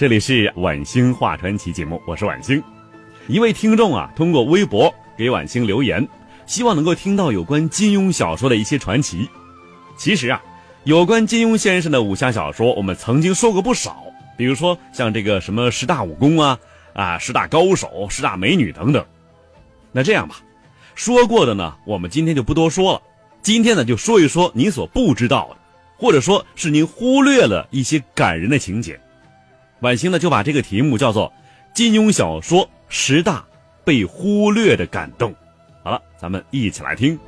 这里是晚星画传奇节目，我是晚星。一位听众啊，通过微博给晚星留言，希望能够听到有关金庸小说的一些传奇。其实啊，有关金庸先生的武侠小说，我们曾经说过不少，比如说像这个什么十大武功啊，啊十大高手、十大美女等等。那这样吧，说过的呢，我们今天就不多说了。今天呢，就说一说您所不知道的，或者说是您忽略了一些感人的情节。晚星呢就把这个题目叫做《金庸小说十大被忽略的感动》。好了，咱们一起来听。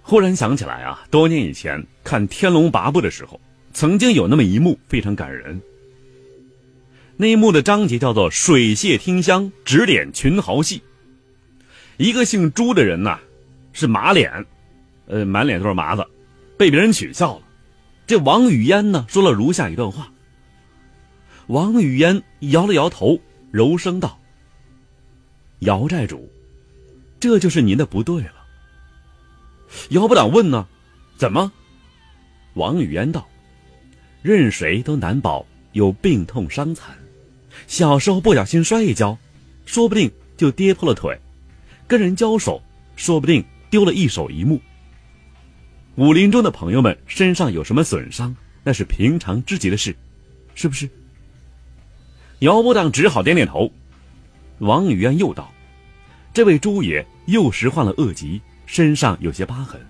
忽然想起来啊，多年以前看《天龙八部》的时候。曾经有那么一幕非常感人。那一幕的章节叫做“水榭听香，指点群豪戏”。一个姓朱的人呐，是马脸，呃，满脸都是麻子，被别人取笑了。这王语嫣呢，说了如下一段话。王语嫣摇了摇头，柔声道：“姚寨主，这就是您的不对了。”姚部长问呢：“怎么？”王语嫣道。任谁都难保有病痛伤残，小时候不小心摔一跤，说不定就跌破了腿；跟人交手，说不定丢了一手一目。武林中的朋友们身上有什么损伤，那是平常之极的事，是不是？姚部长只好点点头。王语嫣又道：“这位朱爷幼时患了恶疾，身上有些疤痕，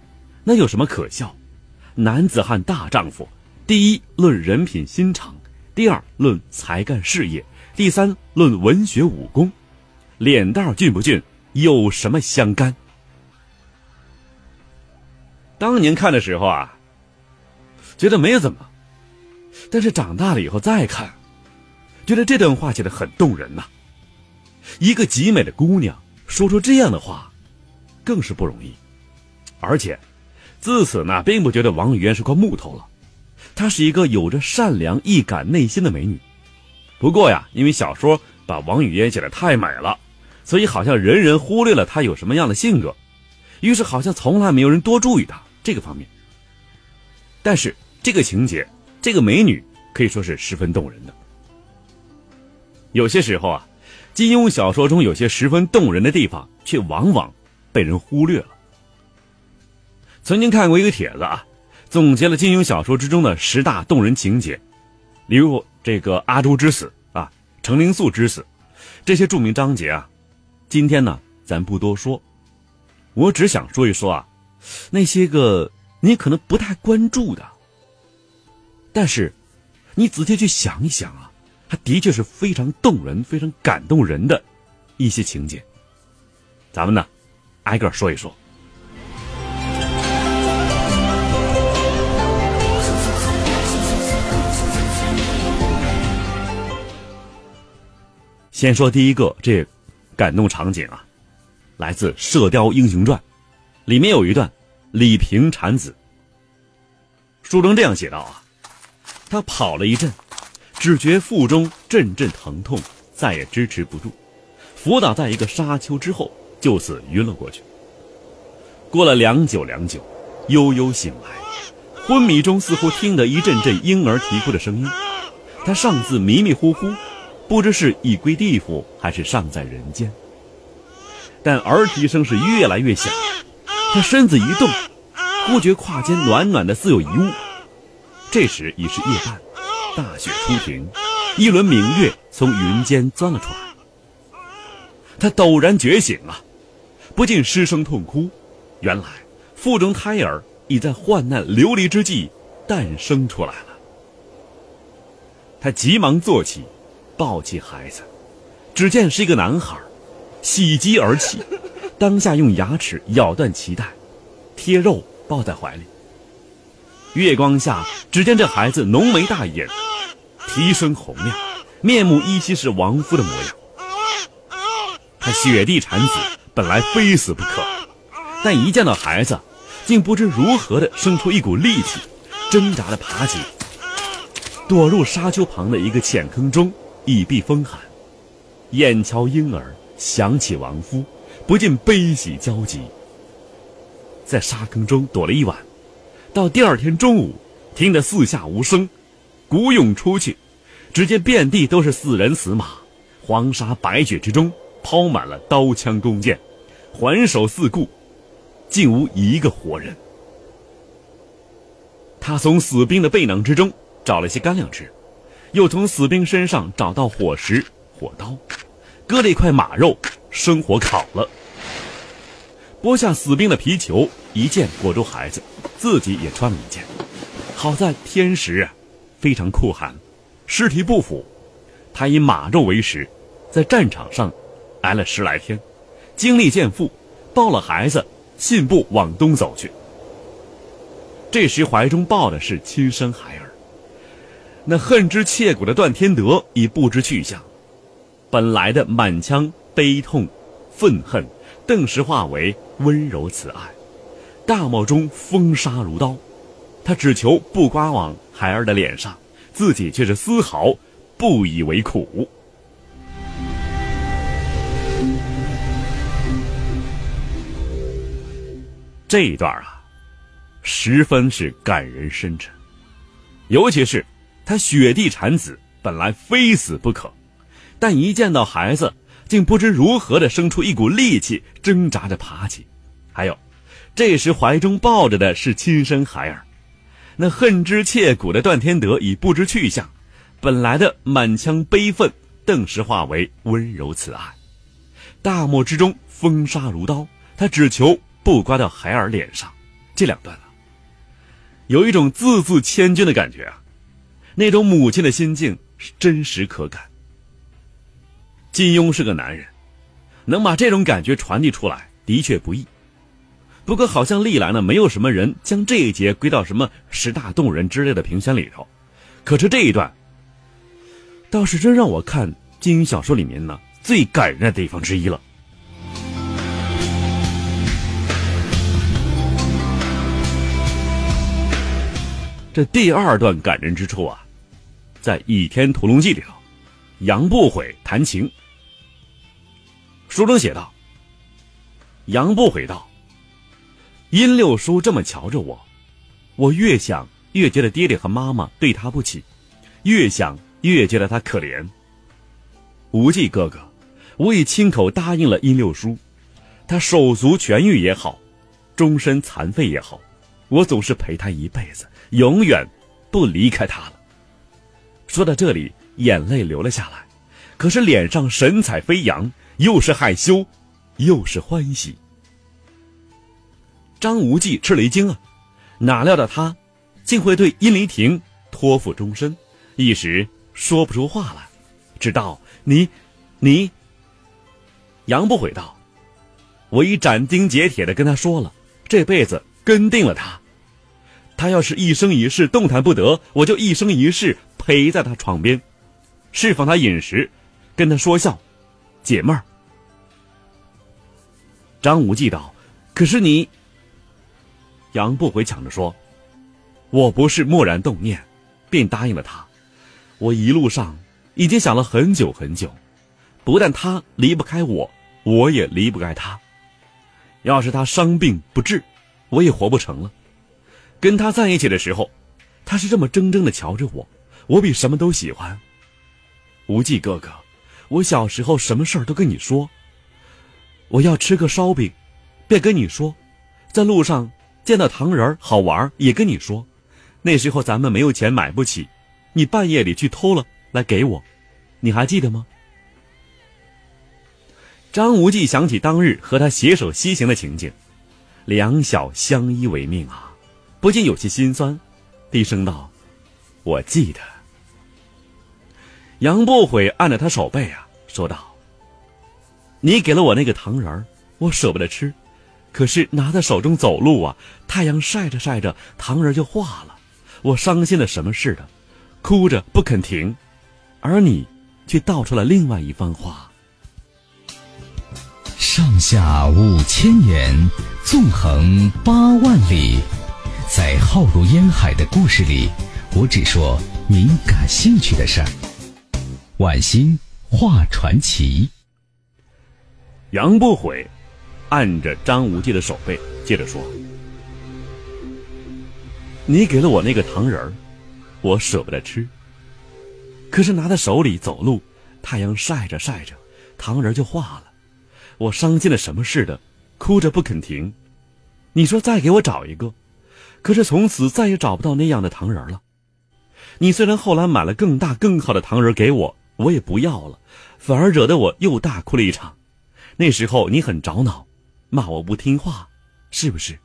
那有什么可笑？男子汉大丈夫。”第一论人品心肠，第二论才干事业，第三论文学武功，脸蛋俊不俊有什么相干？当年看的时候啊，觉得没有怎么，但是长大了以后再看，觉得这段话写的很动人呐。一个极美的姑娘说出这样的话，更是不容易，而且自此呢，并不觉得王语嫣是块木头了。她是一个有着善良、易感内心的美女，不过呀，因为小说把王语嫣写的太美了，所以好像人人忽略了她有什么样的性格，于是好像从来没有人多注意她这个方面。但是这个情节，这个美女可以说是十分动人的。有些时候啊，金庸小说中有些十分动人的地方，却往往被人忽略了。曾经看过一个帖子啊。总结了金庸小说之中的十大动人情节，例如这个阿朱之死啊，程灵素之死，这些著名章节啊，今天呢咱不多说，我只想说一说啊，那些个你可能不太关注的，但是你仔细去想一想啊，它的确是非常动人、非常感动人的一些情节，咱们呢挨个说一说。先说第一个这感动场景啊，来自《射雕英雄传》，里面有一段李平产子。书中这样写道啊，他跑了一阵，只觉腹中阵阵疼痛，再也支持不住，伏倒在一个沙丘之后，就此晕了过去。过了良久良久，悠悠醒来，昏迷中似乎听得一阵阵婴儿啼哭的声音，他尚自迷迷糊糊。不知是已归地府，还是尚在人间。但儿啼声是越来越响，他身子一动，忽觉胯间暖暖的，似有一物。这时已是夜半，大雪初停，一轮明月从云间钻了出来。他陡然觉醒啊，不禁失声痛哭。原来腹中胎儿已在患难流离之际诞生出来了。他急忙坐起，抱起孩子，只见是一个男孩，喜极而泣，当下用牙齿咬断脐带，贴肉抱在怀里。月光下，只见这孩子浓眉大眼，啼声洪亮，面目依稀是亡夫的模样。他雪地产子，本来非死不可，但一见到孩子，竟不知如何的生出一股力气，挣扎的爬起。躲入沙丘旁的一个浅坑中，以避风寒。眼瞧婴儿，想起亡夫，不禁悲喜交集。在沙坑中躲了一晚，到第二天中午，听得四下无声，鼓勇出去，只见遍地都是死人死马，黄沙白雪之中抛满了刀枪弓箭，环守四顾，竟无一个活人。他从死兵的背囊之中。找了些干粮吃，又从死兵身上找到火石、火刀，割了一块马肉，生火烤了，剥下死兵的皮裘，一件裹住孩子，自己也穿了一件。好在天时啊，非常酷寒，尸体不腐，他以马肉为食，在战场上挨了十来天，精力渐复，抱了孩子，信步往东走去。这时怀中抱的是亲生孩儿。那恨之切骨的段天德已不知去向，本来的满腔悲痛、愤恨，顿时化为温柔慈爱。大漠中风沙如刀，他只求不刮往孩儿的脸上，自己却是丝毫不以为苦。这一段啊，十分是感人深沉，尤其是。他雪地产子，本来非死不可，但一见到孩子，竟不知如何的生出一股力气，挣扎着爬起。还有，这时怀中抱着的是亲生孩儿，那恨之切骨的段天德已不知去向，本来的满腔悲愤，顿时化为温柔慈爱。大漠之中风沙如刀，他只求不刮到孩儿脸上。这两段啊，有一种字字千钧的感觉啊。那种母亲的心境是真实可感。金庸是个男人，能把这种感觉传递出来的确不易。不过好像历来呢，没有什么人将这一节归到什么十大动人之类的评选里头。可是这一段，倒是真让我看金庸小说里面呢最感人的地方之一了。这第二段感人之处啊，在《倚天屠龙记》里头，杨不悔弹琴。书中写道：“杨不悔道，殷六叔这么瞧着我，我越想越觉得爹爹和妈妈对他不起，越想越觉得他可怜。无忌哥哥，我已亲口答应了殷六叔，他手足痊愈也好，终身残废也好，我总是陪他一辈子。”永远不离开他了。说到这里，眼泪流了下来，可是脸上神采飞扬，又是害羞，又是欢喜。张无忌吃了一惊啊，哪料到他竟会对殷离亭托付终身，一时说不出话来。知道你，你。杨不悔道：“我已斩钉截铁的跟他说了，这辈子跟定了他。”他要是一生一世动弹不得，我就一生一世陪在他床边，侍奉他饮食，跟他说笑，解闷儿。张无忌道：“可是你。”杨不悔抢着说：“我不是蓦然动念，便答应了他。我一路上已经想了很久很久，不但他离不开我，我也离不开他。要是他伤病不治，我也活不成了。”跟他在一起的时候，他是这么怔怔的瞧着我，我比什么都喜欢。无忌哥哥，我小时候什么事儿都跟你说。我要吃个烧饼，便跟你说，在路上见到糖人儿好玩也跟你说。那时候咱们没有钱买不起，你半夜里去偷了来给我，你还记得吗？张无忌想起当日和他携手西行的情景，两小相依为命啊，不禁有些心酸，低声道：“我记得。”杨不悔按着他手背啊，说道：“你给了我那个糖人儿，我舍不得吃，可是拿在手中走路啊，太阳晒着晒着，糖人就化了。”我伤心的什么似的，哭着不肯停，而你却道出了另外一番话。上下五千年，纵横八万里，在浩如烟海的故事里，我只说您感兴趣的事儿。晚星画传奇。杨不悔按着张无忌的手背，接着说。你给了我那个糖人儿，我舍不得吃。可是拿在手里走路，太阳晒着晒着，糖人就化了。我伤心的什么似的，哭着不肯停。你说再给我找一个，可是从此再也找不到那样的糖人了。你虽然后来买了更大更好的糖人给我，我也不要了，反而惹得我又大哭了一场。那时候你很着恼，骂我不听话，是不是？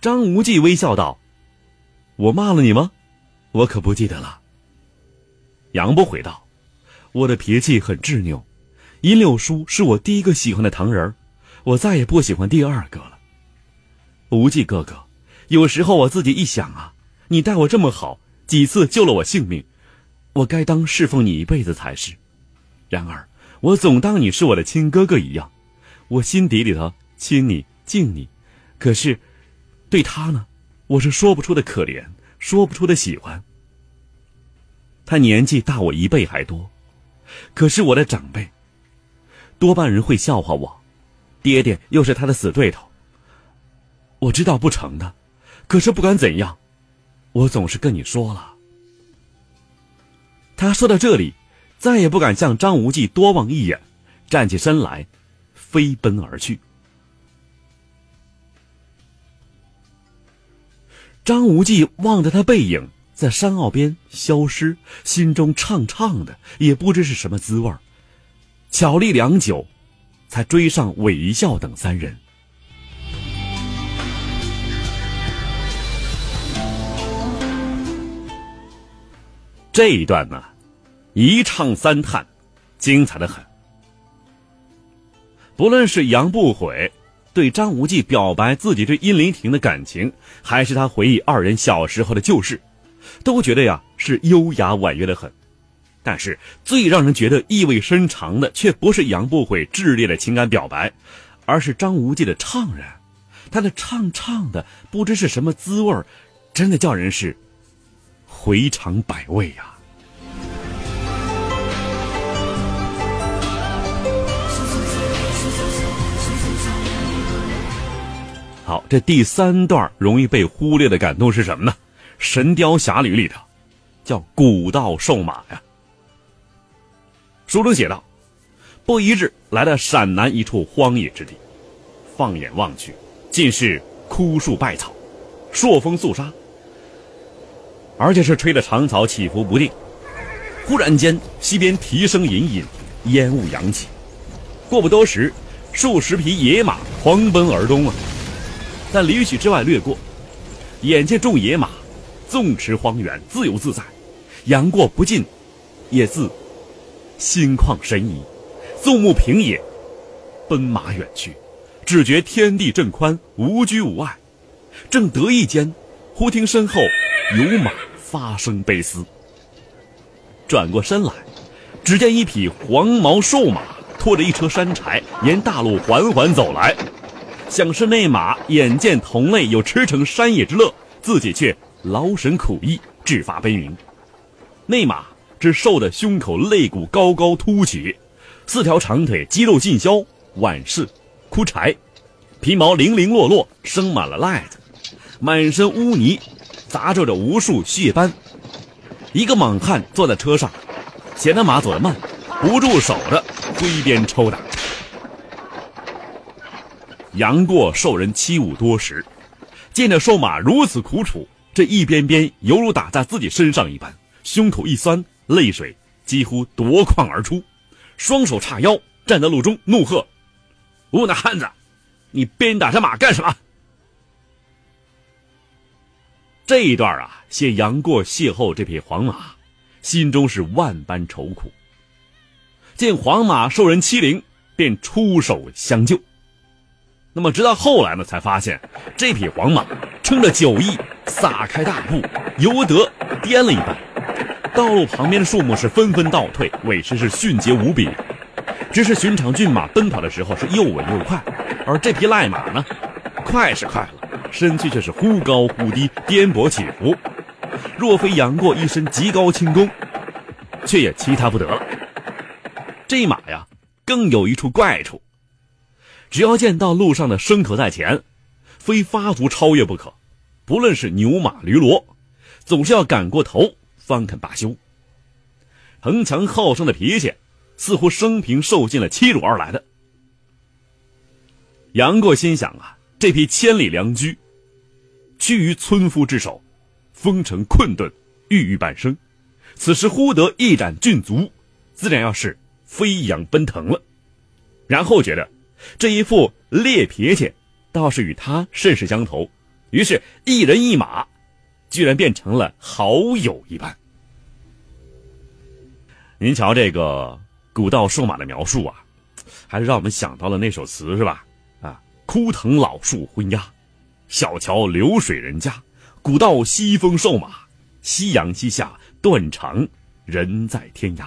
张无忌微笑道：“我骂了你吗？我可不记得了。”杨不悔道：“我的脾气很执拗，银柳叔是我第一个喜欢的糖人我再也不喜欢第二个了。”无忌哥哥，有时候我自己一想啊，你待我这么好，几次救了我性命，我该当侍奉你一辈子才是。然而我总当你是我的亲哥哥一样，我心底里头亲你敬你，可是。对他呢，我是说不出的可怜，说不出的喜欢。他年纪大我一倍还多，可是我的长辈，多半人会笑话我，爹爹又是他的死对头。我知道不成的，可是不管怎样，我总是跟你说了。他说到这里，再也不敢向张无忌多望一眼，站起身来，飞奔而去。张无忌望着他背影在山坳边消失，心中怅怅的，也不知是什么滋味儿巧立良久，才追上韦一笑等三人。这一段呢，一唱三叹，精彩的很。不论是杨不悔。对张无忌表白自己对殷灵婷的感情，还是他回忆二人小时候的旧事，都觉得呀是优雅婉约的很。但是最让人觉得意味深长的，却不是杨不悔炽烈的情感表白，而是张无忌的怅然。他的怅怅的不知是什么滋味真的叫人是回肠百味呀。好，这第三段容易被忽略的感动是什么呢？《神雕侠侣》里头，叫古道瘦马呀。书中写道：不一日，来到陕南一处荒野之地，放眼望去，尽是枯树败草，朔风肃杀，而且是吹得长草起伏不定。忽然间，西边蹄声隐隐，烟雾扬起。过不多时，数十匹野马狂奔而东啊。在里许之外掠过，眼见众野马纵驰荒原，自由自在，杨过不禁也自心旷神怡，纵目平野，奔马远去，只觉天地震宽，无拘无碍。正得意间，忽听身后有马发声悲嘶。转过身来，只见一匹黄毛瘦马拖着一车山柴，沿大路缓缓走来。想是那马眼见同类有驰骋山野之乐，自己却劳神苦役，志发悲鸣。那马只瘦的胸口肋骨高高凸起，四条长腿肌肉尽消，挽式枯柴，皮毛零零落落，生满了癞子，满身污泥，砸皱着无数血斑。一个莽汉坐在车上，嫌那马走得慢，不住手的挥鞭抽打。杨过受人欺侮多时，见着瘦马如此苦楚，这一鞭鞭犹如打在自己身上一般，胸口一酸，泪水几乎夺眶而出，双手叉腰站在路中，怒喝：“无那汉子，你鞭打这马干什么？”这一段啊，写杨过邂逅这匹黄马，心中是万般愁苦。见黄马受人欺凌，便出手相救。那么，直到后来呢，才发现这匹黄马撑着酒意，撒开大步，由得颠了一般。道路旁边的树木是纷纷倒退，尾势是迅捷无比。只是寻常骏马奔跑的时候是又稳又快，而这匹赖马呢，快是快了。身躯却是忽高忽低，颠簸起伏。若非杨过一身极高轻功，却也其他不得了。这马呀，更有一处怪处。只要见到路上的牲口在前，非发足超越不可。不论是牛马驴骡，总是要赶过头方肯罢休。横强好胜的脾气，似乎生平受尽了欺辱而来的。杨过心想啊，这匹千里良驹。屈于村夫之手，风尘困顿，郁郁半生。此时忽得一展骏足，自然要是飞扬奔腾了。然后觉得这一副烈脾气，倒是与他甚是相投。于是，一人一马，居然变成了好友一般。您瞧这个古道瘦马的描述啊，还是让我们想到了那首词是吧？啊，枯藤老树昏鸦。小桥流水人家，古道西风瘦马，夕阳西下断肠人在天涯。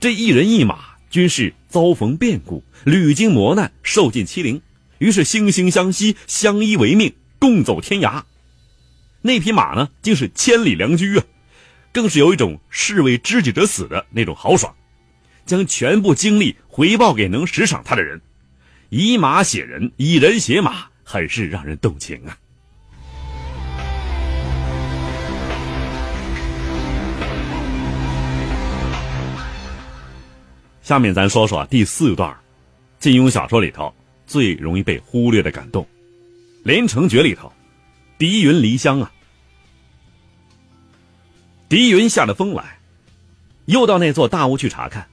这一人一马均是遭逢变故，屡经磨难，受尽欺凌，于是惺惺相惜，相依为命，共走天涯。那匹马呢，竟是千里良驹啊，更是有一种士为知己者死的那种豪爽，将全部精力回报给能识赏他的人，以马写人，以人写马。很是让人动情啊！下面咱说说第四段，金庸小说里头最容易被忽略的感动，《连城诀》里头，狄云离乡啊。狄云下了风来，又到那座大屋去查看，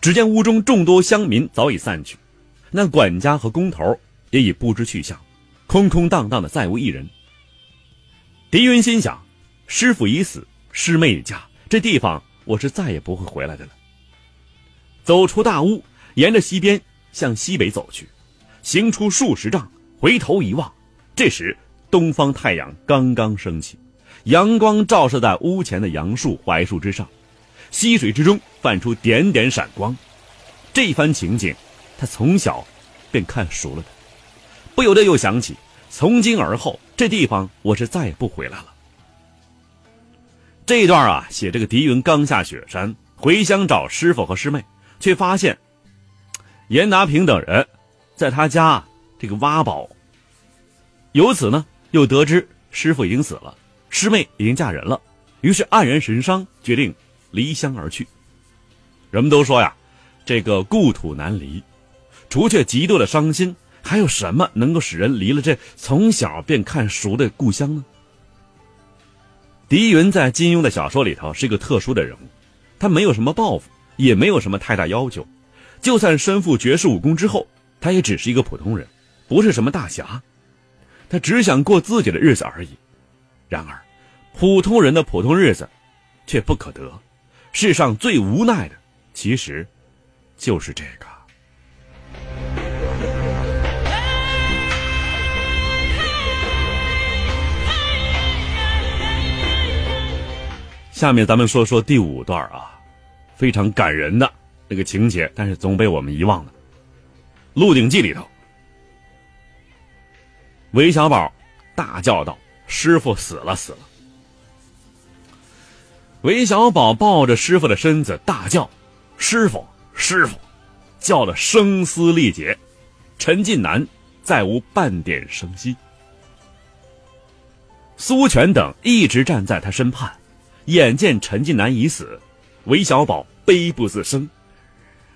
只见屋中众多乡民早已散去，那管家和工头也已不知去向。空空荡荡的，再无一人。狄云心想：师傅已死，师妹已嫁，这地方我是再也不会回来的了。走出大屋，沿着西边向西北走去，行出数十丈，回头一望，这时东方太阳刚刚升起，阳光照射在屋前的杨树、槐树之上，溪水之中泛出点点闪光。这番情景，他从小便看熟了的。不由得又想起，从今而后，这地方我是再也不回来了。这一段啊，写这个狄云刚下雪山回乡找师傅和师妹，却发现严达平等人在他家这个挖宝。由此呢，又得知师傅已经死了，师妹已经嫁人了，于是黯然神伤，决定离乡而去。人们都说呀，这个故土难离，除却极度的伤心。还有什么能够使人离了这从小便看熟的故乡呢？狄云在金庸的小说里头是一个特殊的人物，他没有什么抱负，也没有什么太大要求，就算身负绝世武功之后，他也只是一个普通人，不是什么大侠，他只想过自己的日子而已。然而，普通人的普通日子，却不可得。世上最无奈的，其实，就是这个。下面咱们说说第五段啊，非常感人的那个情节，但是总被我们遗忘了。《鹿鼎记》里头，韦小宝大叫道：“师傅死了，死了！”韦小宝抱着师傅的身子大叫：“师傅，师傅！”叫的声嘶力竭，陈近南再无半点声息。苏全等一直站在他身畔。眼见陈近南已死，韦小宝悲不自胜，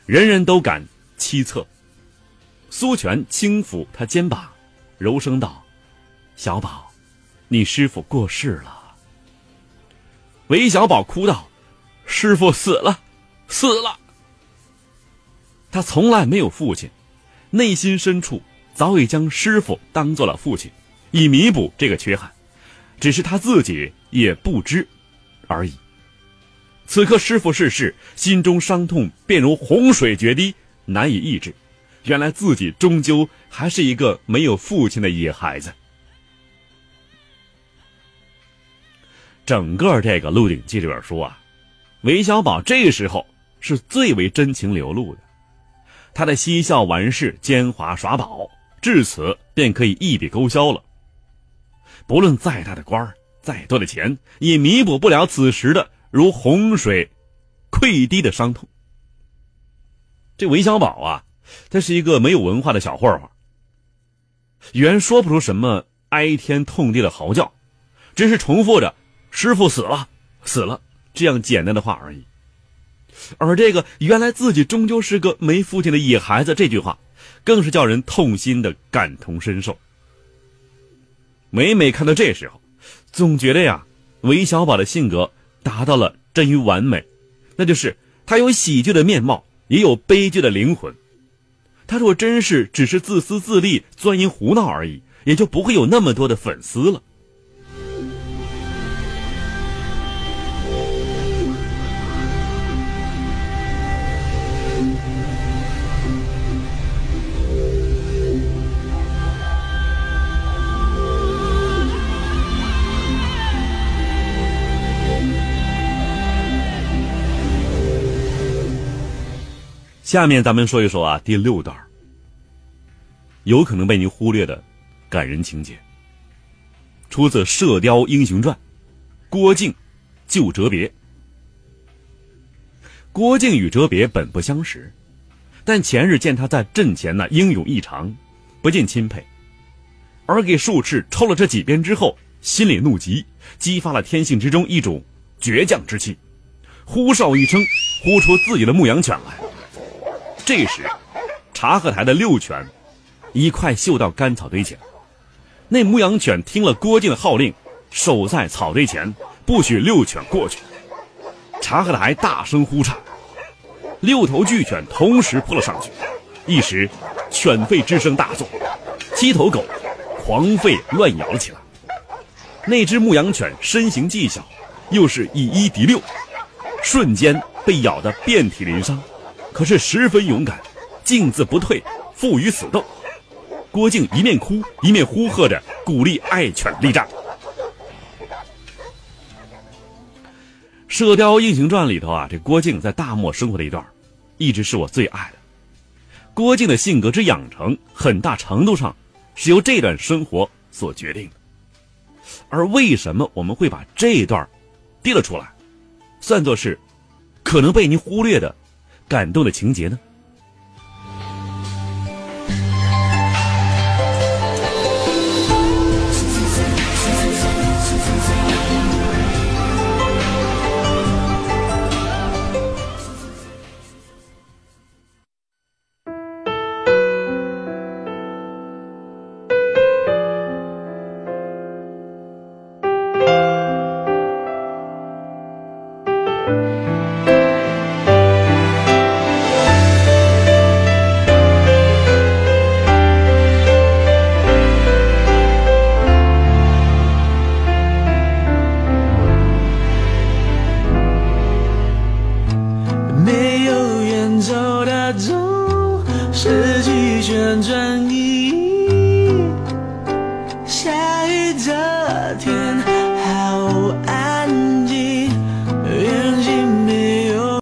人人都感凄恻。苏全轻抚他肩膀，柔声道：“小宝，你师傅过世了。”韦小宝哭道：“师傅死了，死了。”他从来没有父亲，内心深处早已将师傅当做了父亲，以弥补这个缺憾，只是他自己也不知而已。此刻师傅逝世，心中伤痛便如洪水决堤，难以抑制。原来自己终究还是一个没有父亲的野孩子。整个这个《鹿鼎记》这本书啊，韦小宝这时候是最为真情流露的。他的嬉笑玩事、奸猾耍宝，至此便可以一笔勾销了。不论再大的官儿、再多的钱，也弥补不了此时的如洪水溃堤的伤痛。这韦小宝啊，他是一个没有文化的小混混，原说不出什么哀天痛地的嚎叫，只是重复着“师傅死了，死了”这样简单的话而已。而这个原来自己终究是个没父亲的野孩子，这句话，更是叫人痛心的感同身受。每每看到这时候，总觉得呀，韦小宝的性格达到了臻于完美，那就是他有喜剧的面貌，也有悲剧的灵魂。他若真是只是自私自利、钻营胡闹而已，也就不会有那么多的粉丝了。下面咱们说一说啊，第六段有可能被您忽略的感人情节，出自《射雕英雄传》，郭靖救哲别。郭靖与哲别本不相识，但前日见他在阵前呢英勇异常，不禁钦佩，而给术士抽了这几鞭之后，心里怒极，激发了天性之中一种倔强之气，呼哨一声，呼出自己的牧羊犬来。这时，察合台的六犬一块嗅到干草堆前。那牧羊犬听了郭靖的号令，守在草堆前，不许六犬过去。察合台大声呼颤，六头巨犬同时扑了上去。一时，犬吠之声大作，七头狗狂吠乱咬起来。那只牧羊犬身形既小，又是以一敌六，瞬间被咬得遍体鳞伤。可是十分勇敢，静自不退，负于死斗。郭靖一面哭一面呼喝着，鼓励爱犬力战。《射雕英雄传》里头啊，这郭靖在大漠生活的一段，一直是我最爱的。郭靖的性格之养成，很大程度上是由这段生活所决定的。而为什么我们会把这一段提了出来，算作是可能被您忽略的？感动的情节呢？